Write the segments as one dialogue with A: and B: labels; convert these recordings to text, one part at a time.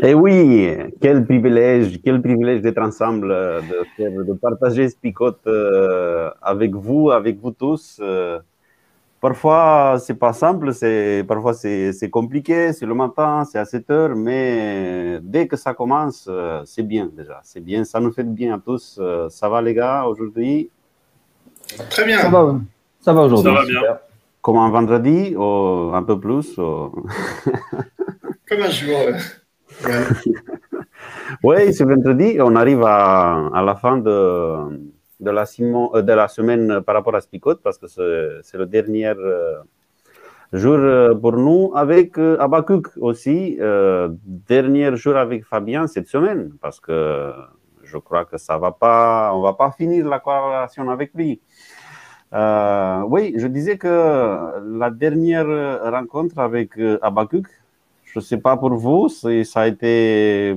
A: Et eh oui, quel privilège, quel privilège d'être ensemble, de, de partager ce picote euh, avec vous, avec vous tous. Euh. Parfois, c'est pas simple, c'est parfois c'est compliqué, c'est le matin, c'est à 7 heures, mais dès que ça commence, euh, c'est bien déjà, c'est bien, ça nous fait bien à tous. Ça va les gars aujourd'hui?
B: Très bien.
C: Ça va, ça va aujourd'hui. Ça va bien.
A: Comme un vendredi, ou un peu plus. Ou...
B: Comme un jour.
A: Oui, ce vendredi, on arrive à, la fin de, de, la, euh, de, la, semaine par rapport à Spicot, parce que c'est le dernier euh, jour euh, pour nous, avec Abakuk aussi, dernier jour avec Fabien cette semaine, parce que je crois que ça va pas, on va pas finir la collaboration avec lui. oui, je disais que la dernière rencontre avec Abakuk, je ne sais pas pour vous, ça a été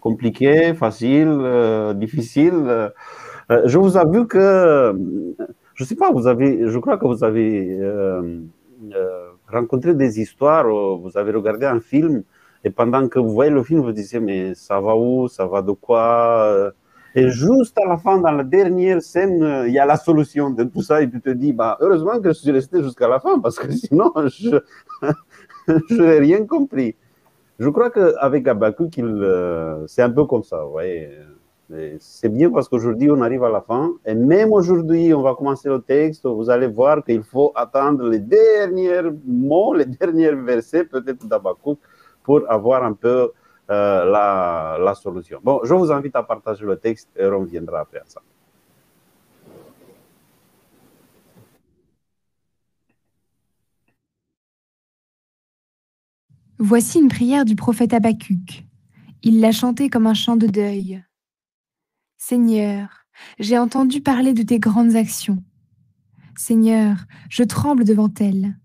A: compliqué, facile, euh, difficile. Euh, je vous avoue que, je ne sais pas, vous avez, je crois que vous avez euh, rencontré des histoires, vous avez regardé un film, et pendant que vous voyez le film, vous disiez, mais ça va où, ça va de quoi et juste à la fin, dans la dernière scène, il y a la solution de tout ça et tu te dis, bah, heureusement que je suis resté jusqu'à la fin parce que sinon, je, je n'ai rien compris. Je crois qu'avec Abakouk, euh, c'est un peu comme ça. C'est bien parce qu'aujourd'hui, on arrive à la fin. Et même aujourd'hui, on va commencer le texte. Vous allez voir qu'il faut attendre les derniers mots, les derniers versets, peut-être d'Abakouk, pour avoir un peu euh, la, solution. Bon, je vous invite à partager le texte et on reviendra après à
D: Voici une prière du prophète Habacuc. Il l'a chantée comme un chant de deuil. Seigneur, j'ai entendu parler de tes grandes actions. Seigneur, je tremble devant elles.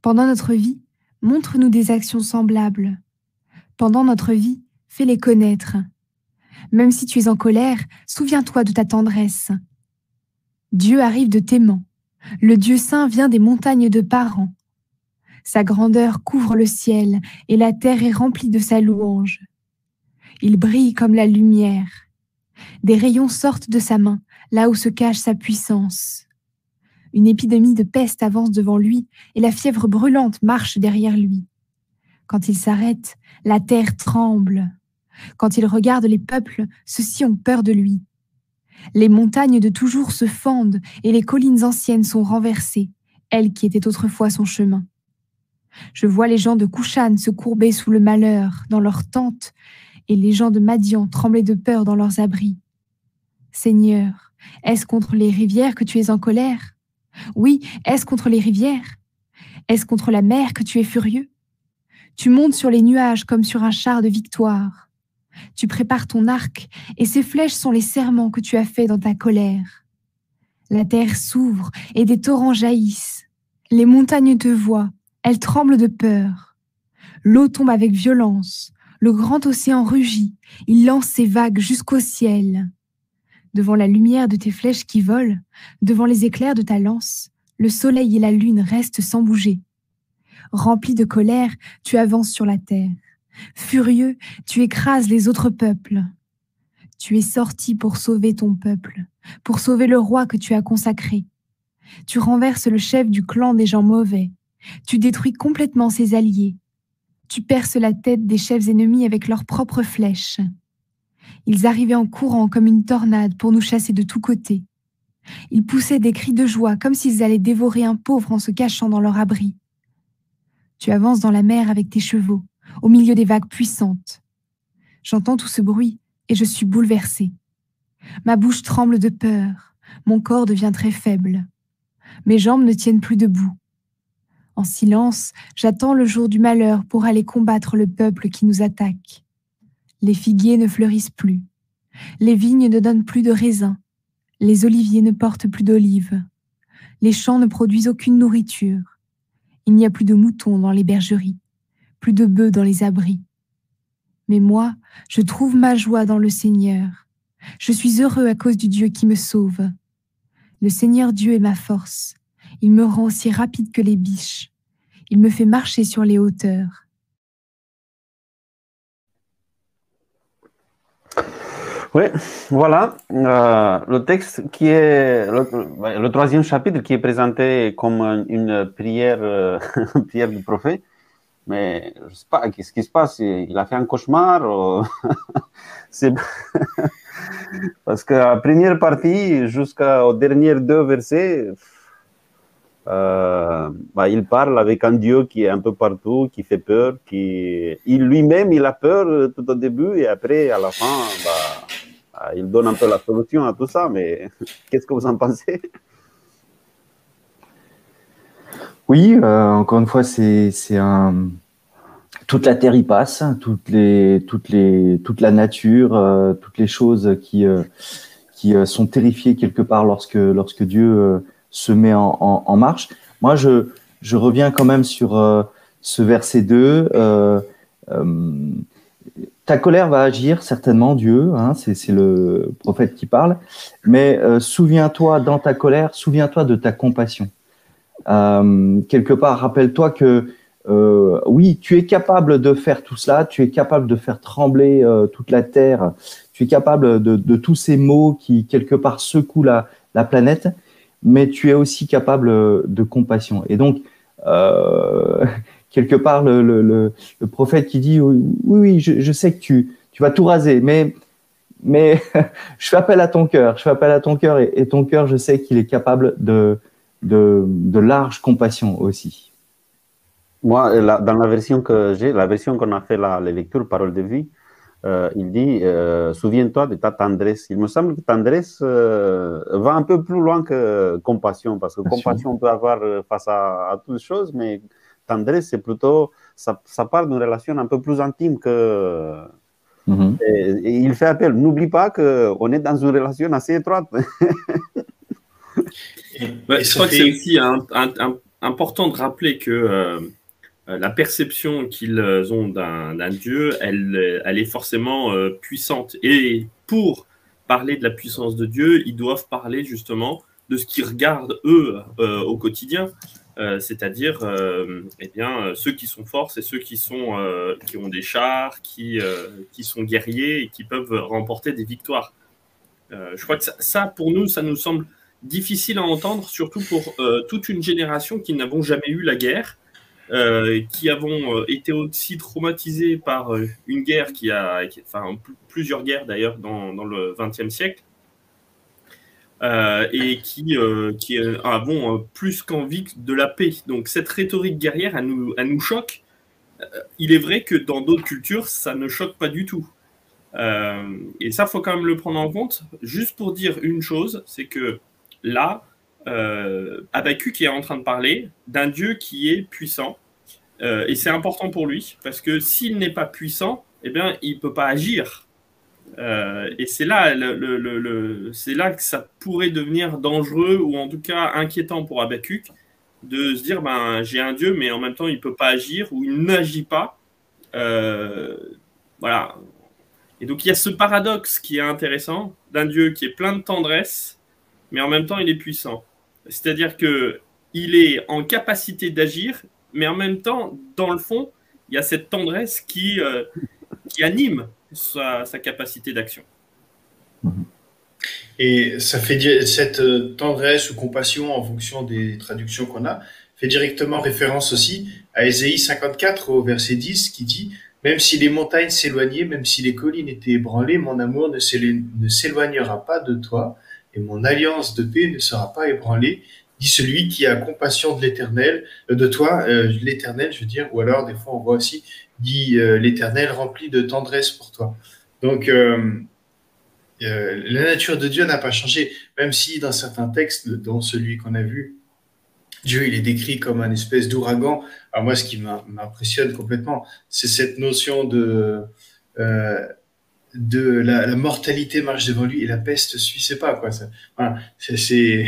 D: Pendant notre vie, montre-nous des actions semblables. Pendant notre vie, fais-les connaître. Même si tu es en colère, souviens-toi de ta tendresse. Dieu arrive de Téman. Le Dieu saint vient des montagnes de Paran. Sa grandeur couvre le ciel et la terre est remplie de sa louange. Il brille comme la lumière. Des rayons sortent de sa main, là où se cache sa puissance. Une épidémie de peste avance devant lui et la fièvre brûlante marche derrière lui. Quand il s'arrête, la terre tremble. Quand il regarde les peuples, ceux-ci ont peur de lui. Les montagnes de toujours se fendent et les collines anciennes sont renversées, elles qui étaient autrefois son chemin. Je vois les gens de Kouchan se courber sous le malheur dans leurs tentes et les gens de Madian trembler de peur dans leurs abris. Seigneur, est-ce contre les rivières que tu es en colère? Oui, est-ce contre les rivières? Est-ce contre la mer que tu es furieux? Tu montes sur les nuages comme sur un char de victoire. Tu prépares ton arc et ces flèches sont les serments que tu as faits dans ta colère. La terre s'ouvre et des torrents jaillissent. Les montagnes te voient elle tremble de peur. L'eau tombe avec violence. Le grand océan rugit. Il lance ses vagues jusqu'au ciel. Devant la lumière de tes flèches qui volent, devant les éclairs de ta lance, le soleil et la lune restent sans bouger. Rempli de colère, tu avances sur la terre. Furieux, tu écrases les autres peuples. Tu es sorti pour sauver ton peuple, pour sauver le roi que tu as consacré. Tu renverses le chef du clan des gens mauvais. Tu détruis complètement ses alliés. Tu perces la tête des chefs ennemis avec leurs propres flèches. Ils arrivaient en courant comme une tornade pour nous chasser de tous côtés. Ils poussaient des cris de joie comme s'ils allaient dévorer un pauvre en se cachant dans leur abri. Tu avances dans la mer avec tes chevaux, au milieu des vagues puissantes. J'entends tout ce bruit et je suis bouleversée. Ma bouche tremble de peur, mon corps devient très faible. Mes jambes ne tiennent plus debout. En silence, j'attends le jour du malheur pour aller combattre le peuple qui nous attaque. Les figuiers ne fleurissent plus. Les vignes ne donnent plus de raisins. Les oliviers ne portent plus d'olives. Les champs ne produisent aucune nourriture. Il n'y a plus de moutons dans les bergeries, plus de bœufs dans les abris. Mais moi, je trouve ma joie dans le Seigneur. Je suis heureux à cause du Dieu qui me sauve. Le Seigneur Dieu est ma force. Il me rend aussi rapide que les biches. Il me fait marcher sur les hauteurs.
A: Oui, voilà euh, le texte qui est le, troisième chapitre qui est présenté comme une prière, euh, prière du prophète. Mais je ne sais pas qu'est-ce qui se passe? Il a fait un cauchemar. Parce que la première partie, jusqu'aux derniers deux versets, euh, bah, il parle avec un Dieu qui est un peu partout, qui fait peur, qui il lui-même il a peur tout au début et après à la fin, bah, ah, il donne un peu la solution à tout ça, mais qu'est-ce que vous en pensez?
C: Oui, euh, encore une fois, c'est un. Toute la terre y passe, toutes les, toutes les, toute la nature, euh, toutes les choses qui, euh, qui sont terrifiées quelque part lorsque, lorsque Dieu se met en, marche. Moi, je, je reviens quand même sur ce verset 2 ta colère va agir certainement, Dieu, hein, c'est le prophète qui parle, mais euh, souviens-toi dans ta colère, souviens-toi de ta compassion. Euh, quelque part, rappelle-toi que euh, oui, tu es capable de faire tout cela, tu es capable de faire trembler toute la terre, tu es capable de, tous ces maux qui quelque part secouent la, la, planète, mais tu es aussi capable de compassion. Et donc, quelque part le, prophète qui dit oui, oui, je, sais que tu, tu vas tout raser, mais, mais je fais appel à ton cœur, je fais appel à ton cœur et, ton cœur, je sais qu'il est capable de, de, de, large compassion aussi.
A: Moi, dans la version que j'ai, la version qu'on a fait la, les lectures Parole de vie, euh, il dit euh, Souviens-toi de ta tendresse. Il me semble que tendresse euh, va un peu plus loin que compassion, parce que compassion, on peut avoir face à, à toutes choses, mais tendresse, c'est plutôt, ça, ça part d'une relation un peu plus intime que. Mhm. Et, il fait appel. N'oublie pas qu'on est dans une relation assez étroite.
E: je crois que c'est aussi important de rappeler que euh, la perception qu'ils ont d'un Dieu, elle, elle, est forcément euh, puissante. Et pour parler de la puissance de Dieu, ils doivent parler justement de ce qu'ils regardent eux euh, au quotidien. Euh, c'est-à-dire euh, eh bien, euh, ceux qui sont forts, c'est ceux qui, sont, qui ont des chars, qui, qui sont guerriers et qui peuvent remporter des victoires. je crois que ça, pour nous, ça nous semble difficile à entendre, surtout pour toute une génération qui n'avons jamais eu la guerre, qui avons été aussi traumatisés par une guerre qui a, enfin plusieurs guerres d'ailleurs dans, dans le XXe siècle, euh, et qui, euh, qui avons euh, plus qu'envie de la paix. Donc cette rhétorique guerrière, elle nous, elle nous choque. il est vrai que dans d'autres cultures, ça ne choque pas du tout. et ça, faut quand même le prendre en compte. Juste pour dire une chose, c'est que là, euh, qui est en train de parler d'un Dieu qui est puissant. Et c'est important pour lui, parce que s'il n'est pas puissant, eh bien, il ne peut pas agir. Euh, et c'est là, c'est là que ça pourrait devenir dangereux ou en tout cas inquiétant pour Abacuc de se dire ben, j'ai un Dieu, mais en même temps il ne peut pas agir ou il n'agit pas. Euh, voilà. Et donc il y a ce paradoxe qui est intéressant d'un Dieu qui est plein de tendresse, mais en même temps il est puissant. C'est-à-dire que il est en capacité d'agir, mais en même temps, dans le fond, il y a cette tendresse qui, euh, anime sa, capacité d'action.
B: Et ça fait cette euh, tendresse ou compassion en fonction des traductions qu'on a fait directement référence aussi à Ésaïe 54 au verset 10 qui dit même si les montagnes s'éloignaient, même si les collines étaient ébranlées, mon amour ne s'éloignera pas de toi, et mon alliance de paix ne sera pas ébranlée, dit celui qui a compassion de l'éternel, euh, de toi, euh, l'éternel, je veux dire, ou alors des fois on voit aussi, dit euh, l'éternel rempli de tendresse pour toi. Donc, la nature de Dieu n'a pas changé, même si dans certains textes, dont celui qu'on a vu, Dieu, il est décrit comme un espèce d'ouragan. Alors moi, ce qui m'impressionne complètement, c'est cette notion de de la, mortalité marche devant lui et la peste suit pas. Quoi. c'est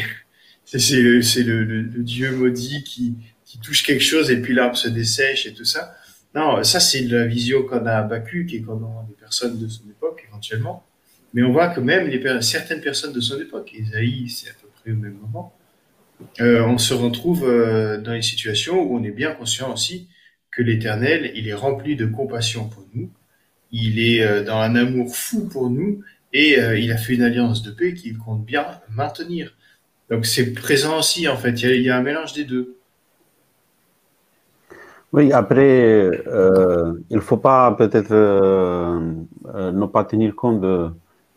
B: c'est le, dieu maudit qui, touche quelque chose et puis l'arbre se dessèche et tout ça. Non, ça c'est la vision qu'on a à Bacu, qui est qu'on a des personnes de son époque éventuellement. Mais on voit que même certaines personnes de son époque, Isaïe, c'est à peu près au même moment, euh, on se retrouve euh, dans les situations où on est bien conscient aussi que l'Éternel, il est rempli de compassion pour nous, il est euh, dans un amour fou pour nous et il a fait une alliance de paix qu'il compte bien maintenir. Donc c'est présent aussi, en fait. Il y, a, un mélange des deux.
A: Oui, après, euh, il ne faut pas peut-être euh, euh, ne pas tenir compte de.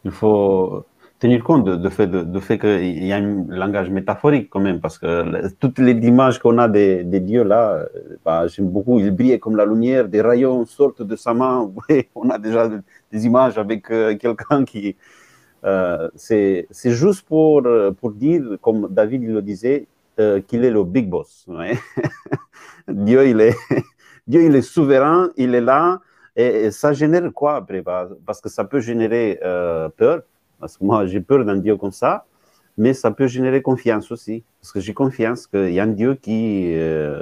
A: Il faut tenir compte de, fait, de, fait qu'il y a un langage métaphorique quand même, parce que toutes les images qu'on a des, dieux là, bah, j'aime beaucoup, ils brillaient comme la lumière, des rayons sortent de sa main. on a déjà des images avec quelqu'un qui, euh, c'est juste pour, pour dire, comme David le disait, euh, qu'il est le big boss. Dieu, il est, Dieu, il est souverain, il est là, et, ça génère quoi après? Parce que ça peut générer euh, peur, parce que moi j'ai peur d'un Dieu comme ça, mais ça peut générer confiance aussi, parce que j'ai confiance qu'il y a un Dieu qui,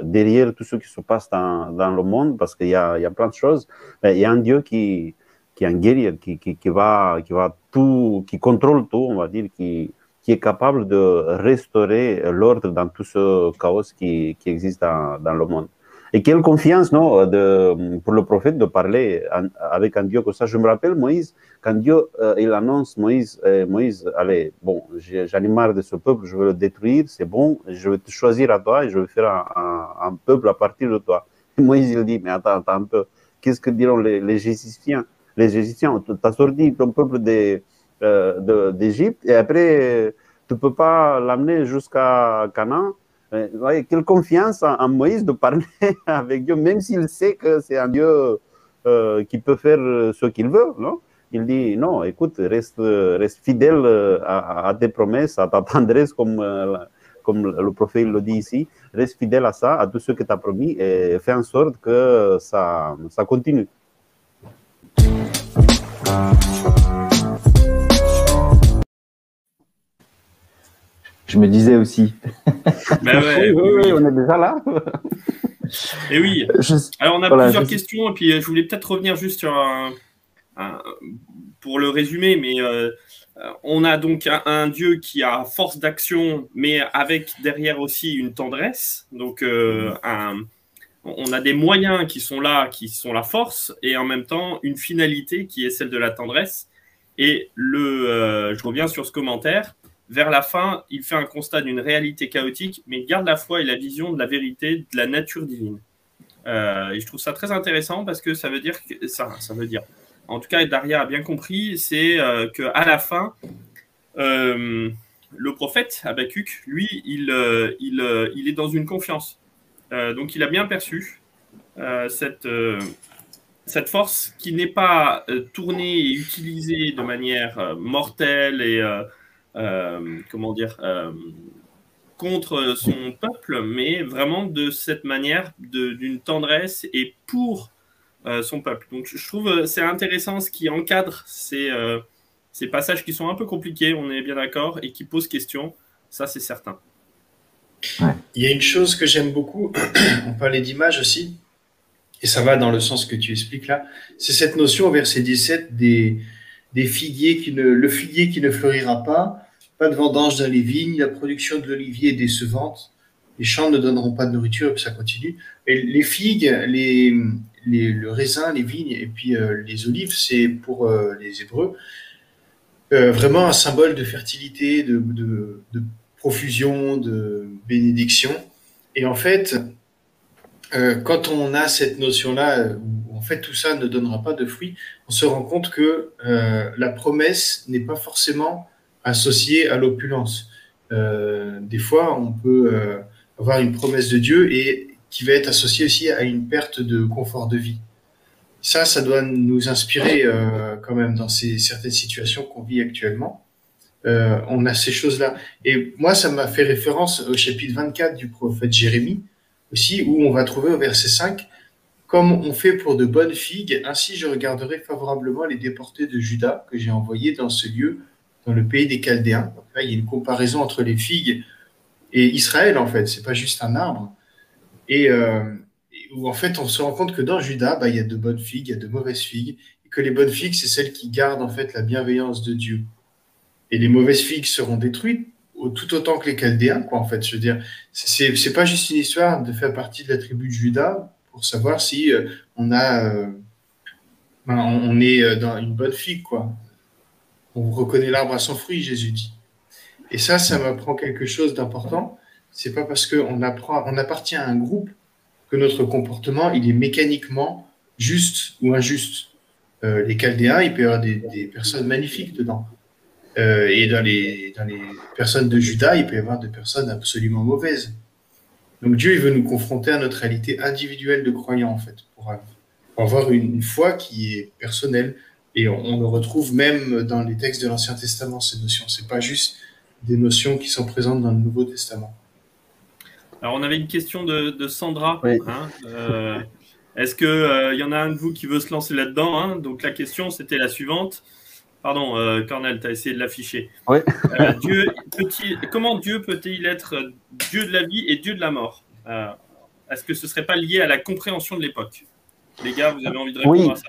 A: derrière tout ce qui se passe dans, le monde, parce qu'il y a plein de choses, il y a un Dieu qui, qui est un guerrier, qui, qui, qui, va, qui va tout, qui contrôle tout, on va dire, qui, qui est capable de restaurer l'ordre dans tout ce chaos qui, qui existe dans, dans, le monde. Et quelle confiance, non, de, pour le prophète de parler avec un Dieu comme ça. Je me rappelle Moïse, quand Dieu, euh, il annonce Moïse, euh, Moïse, allez, bon, j'en ai marre de ce peuple, je veux le détruire, c'est bon, je vais te choisir à toi et je vais faire un, un, peuple à partir de toi. Et Moïse, il dit, mais attends, attends un peu, qu'est-ce que diront les, les Égyptiens? Les Égyptiens. Tu as sorti ton peuple euh, d'Égypte et après, tu ne peux pas l'amener jusqu'à Canaan. Euh, quelle confiance en, Moïse de parler avec Dieu, même s'il sait que c'est un Dieu euh, qui peut faire ce qu'il veut. Non? Il dit non, écoute, reste, fidèle à, tes promesses, à ta tendresse, comme, le prophète le dit ici. Reste fidèle à ça, à tout ce que tu as promis et fais en sorte que ça continue.
C: Je me disais aussi.
E: Ben
A: oui, oui, on est déjà là.
E: Et oui. Alors on a plusieurs questions et puis euh, je voulais peut-être revenir juste sur un, pour le résumer, mais euh, on a donc un, Dieu qui a force d'action, mais avec derrière aussi une tendresse. Donc euh, un, on a des moyens qui sont là, qui sont la force, et en même temps une finalité qui est celle de la tendresse. Et le, euh, je reviens sur ce commentaire. Vers la fin, il fait un constat d'une réalité chaotique, mais il garde la foi et la vision de la vérité de la nature divine. Euh, et je trouve ça très intéressant parce que ça veut dire que ça, ça veut dire. En tout cas, Daria a bien compris, c'est euh, que à la fin, le prophète Habakkuk, lui, il, il, il est dans une confiance. Euh, donc il a bien perçu euh, cette, euh, cette force qui n'est pas tournée et utilisée de manière mortelle et comment dire contre son peuple, mais vraiment de cette manière d'une tendresse et pour son peuple. Donc je trouve c'est intéressant ce qui encadre ces, ces passages qui sont un peu compliqués, on est bien d'accord, et qui posent question. Ça c'est certain.
B: Il y a une chose que j'aime beaucoup, on parlait d'image aussi, et ça va dans le sens que tu expliques là, c'est cette notion au verset 17 des, des figuiers qui ne, le figuier qui ne fleurira pas, pas de vendange dans les vignes, la production de l'olivier est décevante, les champs ne donneront pas de nourriture, et puis ça continue. Et les figues, les, le raisin, les vignes et puis euh, les olives, c'est pour euh, les Hébreux euh, vraiment un symbole de fertilité, de, de profusion, de bénédiction. Et en fait, euh, quand on a cette notion-là, euh, où en fait tout ça ne donnera pas de fruits, on se rend compte que euh, la promesse n'est pas forcément associée à l'opulence. des fois, on peut avoir une promesse de Dieu et qui va être associée aussi à une perte de confort de vie. Ça, ça doit nous inspirer quand même dans ces certaines situations qu'on vit actuellement. On a ces choses-là. Et moi, ça m'a fait référence au chapitre 24 du prophète Jérémie, aussi, où on va trouver au verset 5 comme on fait pour de bonnes figues, ainsi je regarderai favorablement les déportés de Juda que j'ai envoyés dans ce lieu, dans le pays des Chaldéens. là, il y a une comparaison entre les figues et Israël, en fait. C'est pas juste un arbre. Et euh, où, en fait, on se rend compte que dans Juda, bah, il y a de bonnes figues, il y a de mauvaises figues, et que les bonnes figues, c'est celles qui gardent, en fait, la bienveillance de Dieu. Et les mauvaises figues seront détruites tout autant que les Chaldéens, quoi, en fait. Je veux dire, c'est pas juste une histoire de faire partie de la tribu de Juda, pour savoir si euh, on a, euh, ben, on est euh, dans une bonne figue, quoi. On reconnaît l'arbre à son fruit, Jésus dit. Et ça, ça m'apprend quelque chose d'important. C'est pas parce qu'on on appartient à un groupe que notre comportement, il est mécaniquement juste ou injuste. les Chaldéens, il peut y avoir des, personnes magnifiques dedans. Et dans les, dans les personnes de Judas, il peut y avoir des personnes absolument mauvaises. Donc Dieu, il veut nous confronter à notre réalité individuelle de croyants, en fait, pour, avoir une, foi qui est personnelle. Et on, le retrouve même dans les textes de l'Ancien Testament, ces notions. Ce pas juste des notions qui sont présentes dans le Nouveau Testament.
E: Alors, on avait une question de, Sandra. Hein, euh, est-ce qu'il euh, y en a un de vous qui veut se lancer là-dedans hein? Donc, la question, c'était la suivante. Pardon, euh, Cornel, tu as essayé de l'afficher.
A: Oui.
E: Euh, Dieu, comment Dieu peut-il être Dieu de la vie et Dieu de la mort? Euh, Est-ce que ce ne serait pas lié à la compréhension de l'époque? Les gars, vous avez envie de répondre à ça?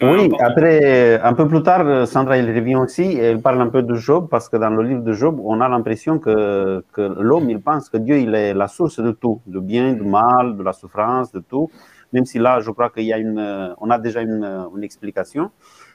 A: Oui, après, un peu plus tard, Sandra, il revient aussi et elle parle un peu de Job parce que dans le livre de Job, on a l'impression que, que l'homme, il pense que Dieu, il est la source de tout, du bien, du mal, de la souffrance, de tout. Même si là, je crois qu'il y a une, on a déjà une, une explication.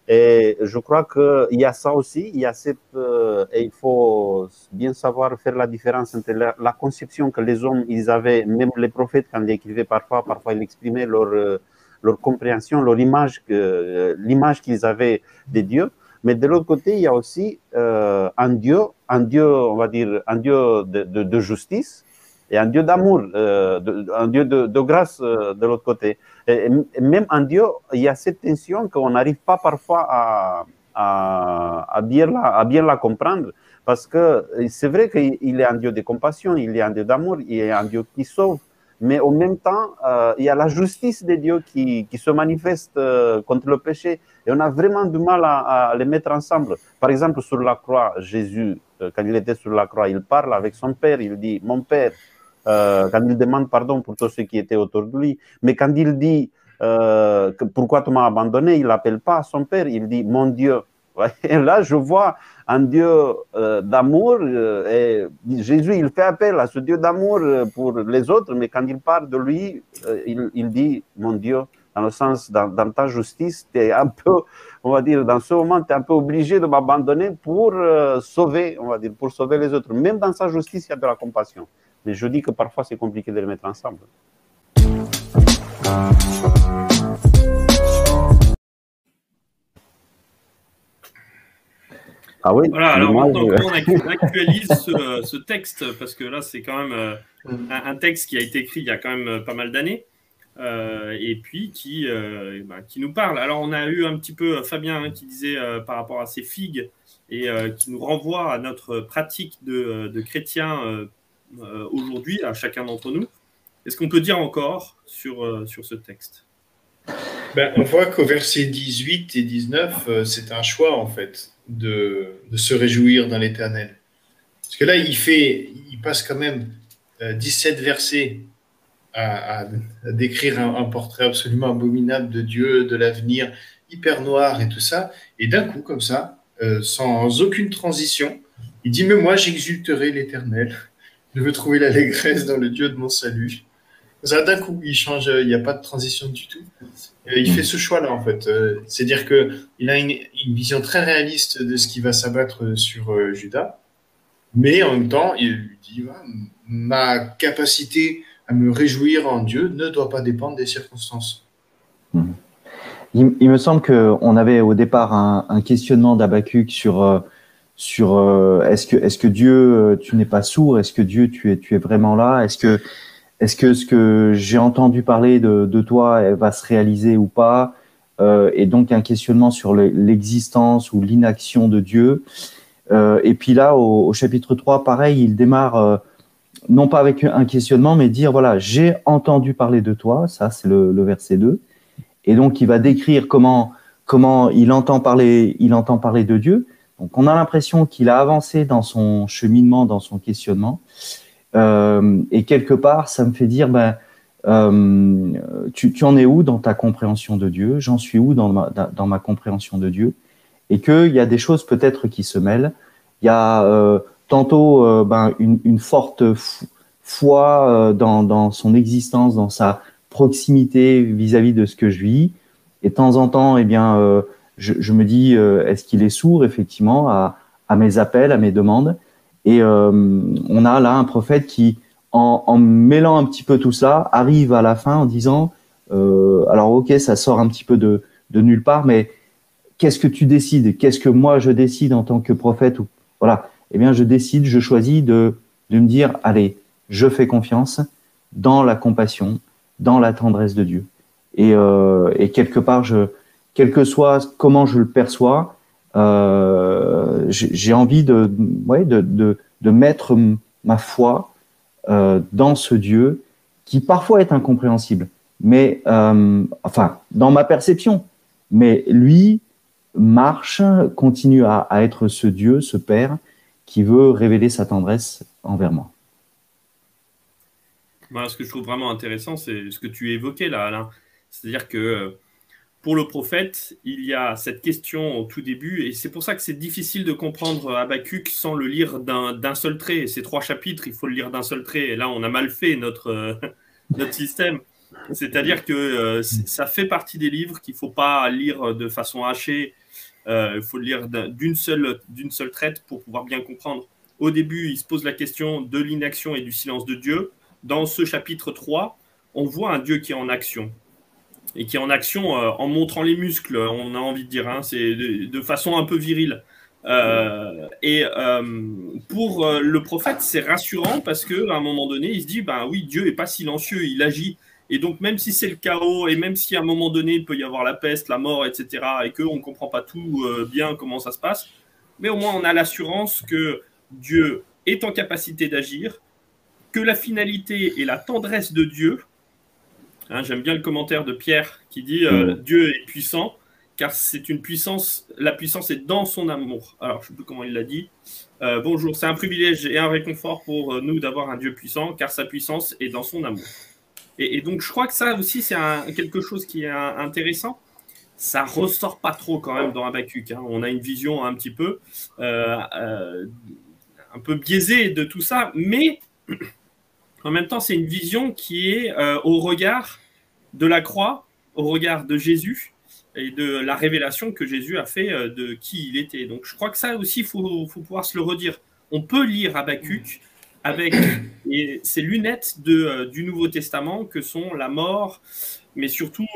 A: Et je crois qu'il y a ça aussi, il y a cette, euh, et il faut bien savoir faire la différence entre la, conception que les hommes, ils avaient, même les prophètes, quand ils écrivaient parfois, parfois ils exprimaient leur, euh, leur compréhension, leur image, que, euh, l'image qu'ils avaient des dieux. Mais de l'autre côté, il y a aussi un Dieu, un Dieu, on va dire, un Dieu de justice, et un Dieu d'amour, euh, un Dieu de, grâce euh, de l'autre côté. Même en Dieu, il y a cette tension qu'on n'arrive pas parfois à, bien la, comprendre. Parce que c'est vrai qu'il est un Dieu de compassion, il est un Dieu d'amour, il est un Dieu qui sauve. Mais en même temps, euh, il y a la justice de Dieu qui, se manifeste euh, contre le péché. Et on a vraiment du mal à, à, les mettre ensemble. Par exemple, sur la croix, Jésus, euh, quand il était sur la croix, il parle avec son Père, il dit, mon Père, euh, quand il demande pardon pour tous ceux qui étaient autour de lui. Mais quand il dit euh, pourquoi tu m'as abandonné, il n'appelle pas son père, il dit mon Dieu. Et là, je vois un Dieu euh, d'amour et Jésus, il fait appel à ce Dieu d'amour pour les autres, mais quand il parle de lui, il, il, dit mon Dieu, dans le sens, dans, dans ta justice, tu es un peu, on va dire, dans ce moment, tu es un peu obligé de m'abandonner pour sauver, on va dire, pour sauver les autres. Même dans sa justice, il y a de la compassion. Mais je dis que parfois c'est compliqué de les mettre ensemble.
E: Ah oui, voilà, alors maintenant on actualise ce, ce, texte, parce que là c'est quand même euh, un, un, texte qui a été écrit il y a quand même euh, pas mal d'années, euh, et puis qui, euh, bah, qui nous parle. Alors on a eu un petit peu Fabien hein, qui disait euh, par rapport à ces figues, et qui nous renvoie à notre pratique de, de chrétiens euh, aujourd'hui à chacun d'entre nous. Est-ce qu'on peut dire encore sur, euh, sur ce texte?
B: Ben, On voit qu'au verset 18 et 19, euh, c'est un choix en fait de, de se réjouir dans l'éternel. Parce que là, il, fait, il passe quand même 17 versets à, décrire un, portrait absolument abominable de Dieu, de l'avenir, hyper noir et tout ça. Et d'un coup, comme ça, euh, sans aucune transition, il dit Mais moi, j'exulterai l'éternel. Je veux trouver l'allégresse dans le Dieu de mon salut. Ça, d'un coup, il change, il n'y a pas de transition du tout. Il fait ce choix-là, en fait. Euh, c'est-à-dire qu'il a une, vision très réaliste de ce qui va s'abattre sur euh, Judas, mais en même temps, il lui dit Ma capacité à me réjouir en Dieu ne doit pas dépendre des circonstances.
C: Il, il me semble qu'on avait au départ un, questionnement d'Abacuc sur euh, sur euh, est-ce que est-ce que Dieu euh, tu n'es pas sourd? Est-ce que Dieu tu es tu es vraiment là? Est-ce que est-ce que ce que j'ai entendu parler de, de toi elle va se réaliser ou pas? Euh, et donc un questionnement sur l'existence ou l'inaction de Dieu. Euh, et puis là au, au, chapitre 3 pareil il démarre euh, non pas avec un questionnement mais dire voilà j'ai entendu parler de toi. Ça c'est le, le verset 2 et donc il va décrire comment comment il entend parler il entend parler de Dieu donc on a l'impression qu'il a avancé dans son cheminement, dans son questionnement. Euh, et quelque part, ça me fait dire, ben, euh, tu, tu, en es où dans ta compréhension de Dieu? J'en suis où dans ma, dans ma compréhension de Dieu? Et qu'il y a des choses peut-être qui se mêlent. Il y a euh, tantôt euh, ben, une, une, forte foi euh, dans, dans, son existence, dans sa proximité vis-à-vis -vis de ce que je vis. Et de temps en temps, eh bien, euh, je, me dis, euh, est-ce qu'il est sourd effectivement à, mes appels, à mes demandes? Et euh, on a là un prophète qui, en, mêlant un petit peu tout ça, arrive à la fin en disant, euh, alors ok, ça sort un petit peu de, nulle part, mais qu'est-ce que tu décides? Qu'est-ce que moi je décide en tant que prophète voilà. Eh bien, je décide, je choisis de, me dire, allez, je fais confiance dans la compassion, dans la tendresse de Dieu. Et quelque part, je, quel que soit comment je le perçois, euh, j'ai envie de, de, de, mettre ma foi euh, dans ce Dieu qui parfois est incompréhensible, mais euh, enfin dans ma perception, mais lui marche, continue à, être ce Dieu, ce Père qui veut révéler sa tendresse envers moi.
E: Voilà, ce que je trouve vraiment intéressant, c'est ce que tu évoquais là, Alain. C'est-à-dire que pour le prophète, il y a cette question au tout début, et c'est pour ça que c'est difficile de comprendre Habakkuk sans le lire d'un seul trait. Ces trois chapitres, il faut le lire d'un seul trait, et là, on a mal fait notre, euh, notre système. C'est-à-dire que euh, ça fait partie des livres qu'il ne faut pas lire de façon hachée, euh, il faut le lire d'une seule, seule traite pour pouvoir bien comprendre. Au début, il se pose la question de l'inaction et du silence de Dieu. Dans ce chapitre 3, on voit un Dieu qui est en action et qui est en action euh, en montrant les muscles, on a envie de dire, hein, c'est de, façon un peu virile. Euh, et euh, pour le prophète, c'est rassurant parce que à un moment donné, il se dit, ben oui, Dieu est pas silencieux, il agit. Et donc, même si c'est le chaos, et même si à un moment donné, il peut y avoir la peste, la mort, etc., et qu'on ne comprend pas tout bien comment ça se passe, mais au moins on a l'assurance que Dieu est en capacité d'agir, que la finalité et la tendresse de Dieu Hein, J'aime bien le commentaire de Pierre qui dit euh, mmh. Dieu est puissant car c'est une puissance, la puissance est dans son amour. Alors, je ne sais plus comment il l'a dit. Euh, bonjour, c'est un privilège et un réconfort pour euh, nous d'avoir un Dieu puissant car sa puissance est dans son amour. Et, et donc, je crois que ça aussi, c'est quelque chose qui est un, intéressant. Ça ressort pas trop quand même dans Habakkuk. Hein. On a une vision un petit peu, euh, un peu biaisée de tout ça, mais en même temps, c'est une vision qui est euh, au regard de la croix, au regard de Jésus et de la révélation que Jésus a fait euh, de qui il était. Donc, je crois que ça aussi, il faut, faut, pouvoir se le redire. On peut lire Habakkuk avec ces lunettes de, euh, du Nouveau Testament que sont la mort, mais surtout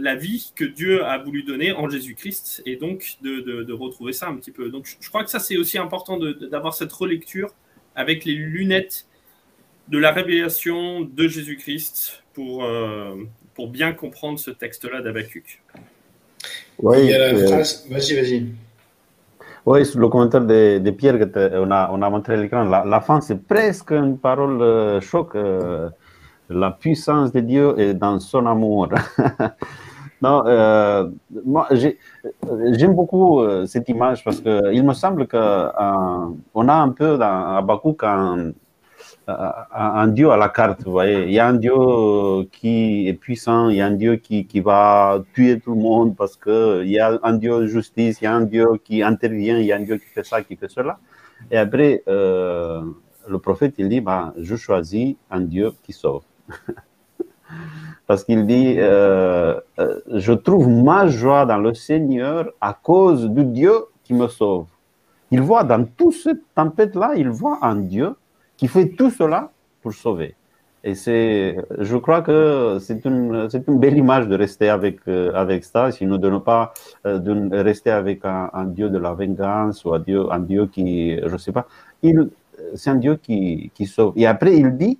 E: la vie que Dieu a voulu donner en Jésus-Christ, et donc de, de, de, retrouver ça un petit peu. Donc, je, je crois que ça, c'est aussi important d'avoir cette relecture avec les lunettes de la révélation de Jésus-Christ pour, euh, pour bien comprendre ce texte-là d'Abacuc.
B: Oui, il y a la phrase. Vas-y, vas-y.
A: Oui, sur le commentaire de, de Pierre qu'on a, on a montré à l'écran, la, la, fin, c'est presque une parole euh, choc. Euh, la puissance de Dieu est dans son amour. non, euh, moi, j'aime beaucoup euh, cette image parce qu'il me semble qu'on euh, a un peu dans Habakkuk un, un Dieu à la carte, vous voyez. Il y a un Dieu qui est puissant, il y a un Dieu qui, qui va tuer tout le monde parce que il y a un Dieu de justice, il y a un Dieu qui intervient, il y a un Dieu qui fait ça, qui fait cela. Et après, euh, le prophète, il dit, bah, je choisis un Dieu qui sauve. parce qu'il dit, euh, euh, je trouve ma joie dans le Seigneur à cause du Dieu qui me sauve. Il voit dans toute cette tempête-là, il voit un Dieu qui fait tout cela pour sauver. Et c'est, je crois que c'est une, c'est une belle image de rester avec, euh, avec ça, sinon de ne pas euh, de rester avec un, Dieu de la vengeance ou un Dieu, un Dieu qui, je ne sais pas, il, c'est un Dieu qui, qui sauve. Et après, il dit,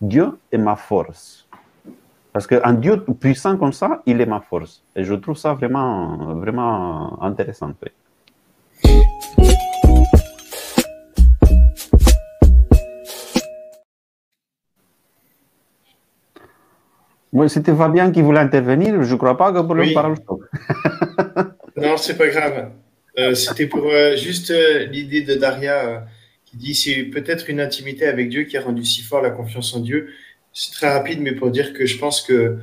A: Dieu est ma force. Parce qu'un Dieu puissant comme ça, il est ma force. Et je trouve ça vraiment, vraiment intéressant. C'était Fabien qui voulait intervenir. Je ne crois pas que pour le parole
B: Non, c'est pas grave. Euh, c'était pour euh, juste euh, l'idée de Daria qui dit c'est peut-être une intimité avec Dieu qui a rendu si fort la confiance en Dieu. C'est très rapide, mais pour dire que je pense que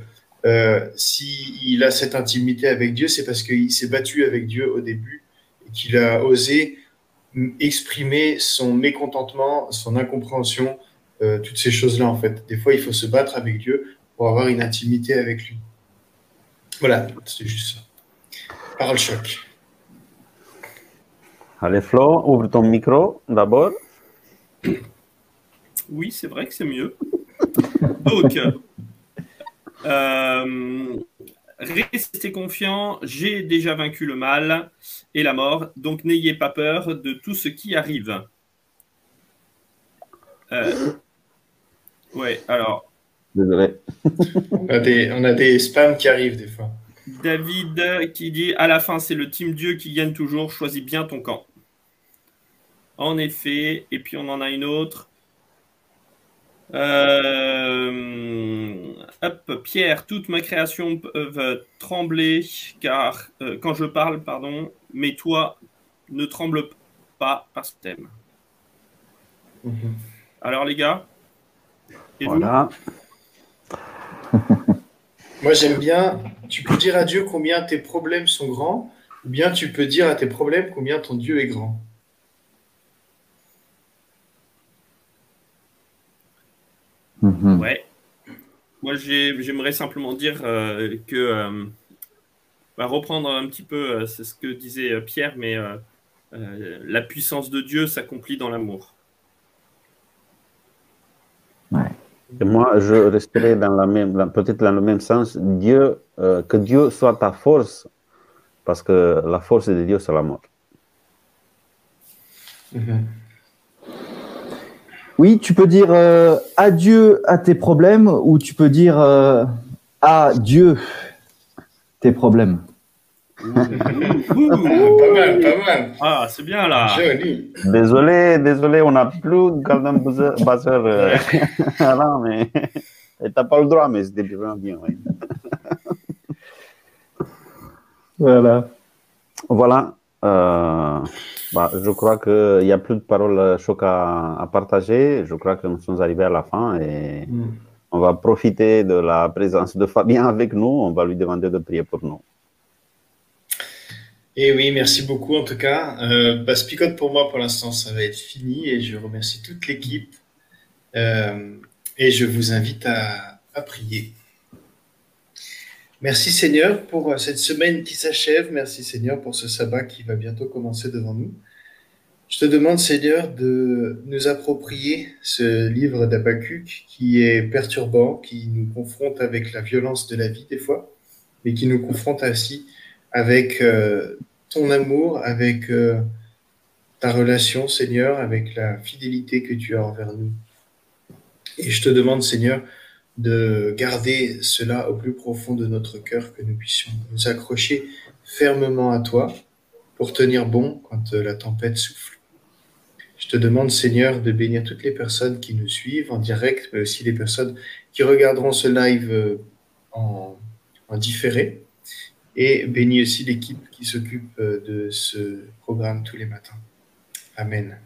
B: s'il a cette intimité avec Dieu, c'est parce qu'il s'est battu avec Dieu au début et qu'il a osé exprimer son mécontentement, son incompréhension, toutes ces choses-là en fait. Des fois, il faut se battre avec Dieu pour avoir une intimité avec lui. Voilà, c'est juste ça. Parole choc.
A: Allez, Flo, ouvre ton micro d'abord.
E: Oui, c'est vrai que c'est mieux. Donc, euh, restez confiants, j'ai déjà vaincu le mal et la mort, donc n'ayez pas peur de tout ce qui arrive. Euh, ouais, alors,
A: Désolé.
B: on, a des, on a des spams qui arrivent des fois.
E: David qui dit à la fin, c'est le team Dieu qui gagne toujours. Choisis bien ton camp. En effet. Et puis on en a une autre. Euh, hop, Pierre, toute ma création peut trembler car euh, quand je parle, pardon, mais toi ne tremble pas parce que t'aimes. Mhm. Alors les gars,
A: et voilà.
B: Moi, j'aime bien. Tu peux dire à Dieu combien tes problèmes sont grands, ou bien tu peux dire à tes problèmes combien ton Dieu est grand.
E: Mhm. Ouais. Moi, j'aimerais simplement dire euh, que. Euh, bah, reprendre un petit peu euh, c'est ce que disait Pierre, mais la puissance de Dieu s'accomplit dans l'amour.
A: Moi, je resterai dans la même, peut-être dans le même sens. Dieu, euh, que Dieu soit ta force, parce que la force de Dieu, c'est la mort.
C: Mhm. Oui, tu peux dire euh, adieu à tes problèmes ou tu peux dire euh, adieu tes problèmes
B: pas mal, pas mal.
E: Ah, c'est bien là.
A: Désolé, désolé, on n'a plus Gordon Buzzer euh, mais t'as pas le droit, mais c'était vraiment bien.
C: voilà.
A: Voilà. Euh, bah, je crois qu'il n'y a plus de paroles choc à, à, partager. Je crois que nous sommes arrivés à la fin et mm. on va profiter de la présence de Fabien avec nous. On va lui demander de prier pour nous.
B: Et eh oui, merci beaucoup en tout cas. Euh, bah, Spicote pour moi pour l'instant ça va être fini et je remercie toute l'équipe euh, et je vous invite à, prier. Merci Seigneur pour cette semaine qui s'achève. Merci Seigneur pour ce sabbat qui va bientôt commencer devant nous. Je te demande Seigneur de nous approprier ce livre d'Abacuc qui est perturbant, qui nous confronte avec la violence de la vie des fois, mais qui nous confronte aussi avec euh, ton amour, avec euh, ta relation, Seigneur, avec la fidélité que tu as envers nous. Et je te demande, Seigneur, de garder cela au plus profond de notre cœur, que nous puissions nous accrocher fermement à toi pour tenir bon quand euh, la tempête souffle. Je te demande, Seigneur, de bénir toutes les personnes qui nous suivent en direct, mais aussi les personnes qui regarderont ce live en, en différé et bénis aussi l'équipe qui s'occupe euh, de ce programme tous les matins. Amen.